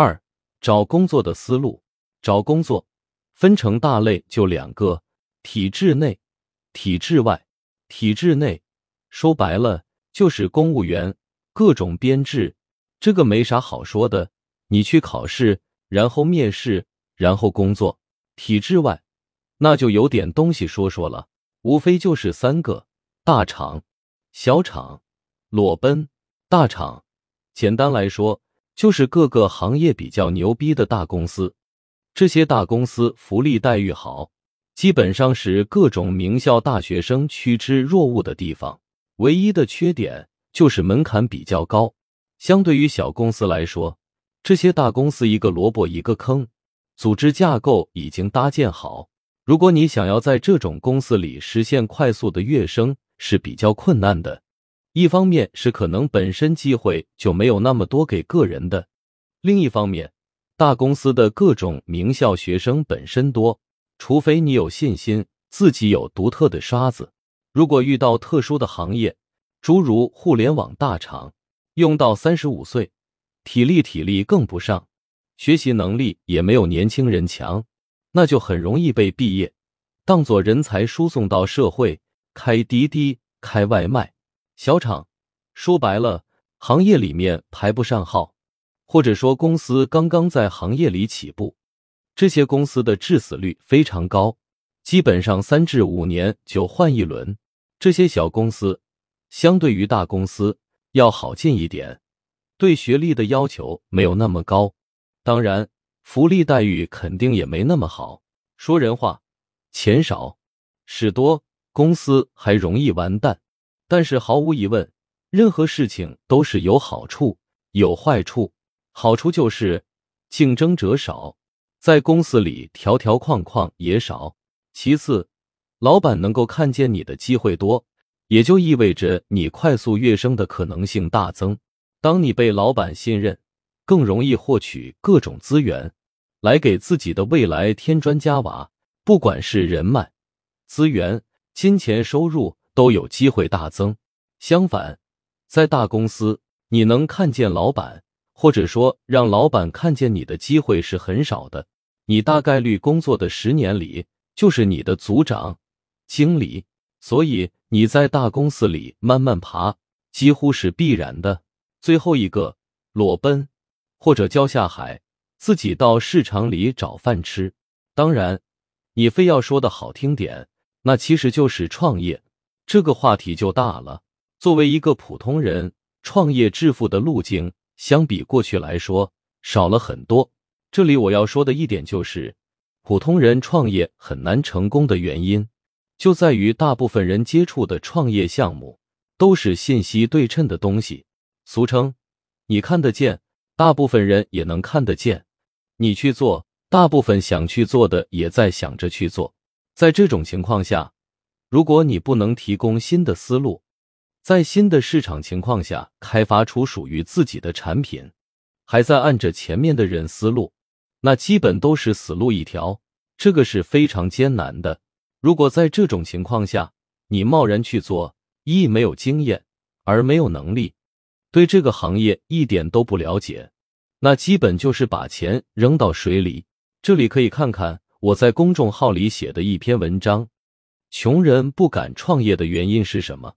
二、找工作的思路。找工作分成大类就两个：体制内、体制外。体制内说白了就是公务员，各种编制，这个没啥好说的。你去考试，然后面试，然后工作。体制外那就有点东西说说了，无非就是三个：大厂、小厂、裸奔。大厂简单来说就是各个行业比较牛逼的大公司。这些大公司福利待遇好，基本上是各种名校大学生趋之若鹜的地方。唯一的缺点就是门槛比较高。相对于小公司来说，这些大公司一个萝卜一个坑，组织架构已经搭建好。如果你想要在这种公司里实现快速的跃升，是比较困难的。一方面是可能本身机会就没有那么多给个人的，另一方面。大公司的各种名校学生本身多，除非你有信心自己有独特的刷子。如果遇到特殊的行业，诸如互联网大厂，用到三十五岁，体力体力更不上，学习能力也没有年轻人强，那就很容易被毕业，当做人才输送到社会，开滴滴、开外卖。小厂说白了，行业里面排不上号。或者说，公司刚刚在行业里起步，这些公司的致死率非常高，基本上三至五年就换一轮。这些小公司相对于大公司要好进一点，对学历的要求没有那么高，当然福利待遇肯定也没那么好。说人话，钱少事多，公司还容易完蛋。但是毫无疑问，任何事情都是有好处有坏处。好处就是竞争者少，在公司里条条框框也少。其次，老板能够看见你的机会多，也就意味着你快速跃升的可能性大增。当你被老板信任，更容易获取各种资源，来给自己的未来添砖加瓦。不管是人脉、资源、金钱收入，都有机会大增。相反，在大公司，你能看见老板。或者说，让老板看见你的机会是很少的。你大概率工作的十年里，就是你的组长、经理，所以你在大公司里慢慢爬，几乎是必然的。最后一个，裸奔或者交下海，自己到市场里找饭吃。当然，你非要说的好听点，那其实就是创业。这个话题就大了。作为一个普通人，创业致富的路径。相比过去来说，少了很多。这里我要说的一点就是，普通人创业很难成功的原因，就在于大部分人接触的创业项目都是信息对称的东西，俗称你看得见，大部分人也能看得见。你去做，大部分想去做的也在想着去做。在这种情况下，如果你不能提供新的思路，在新的市场情况下开发出属于自己的产品，还在按着前面的人思路，那基本都是死路一条，这个是非常艰难的。如果在这种情况下你贸然去做，一没有经验，而没有能力，对这个行业一点都不了解，那基本就是把钱扔到水里。这里可以看看我在公众号里写的一篇文章：穷人不敢创业的原因是什么？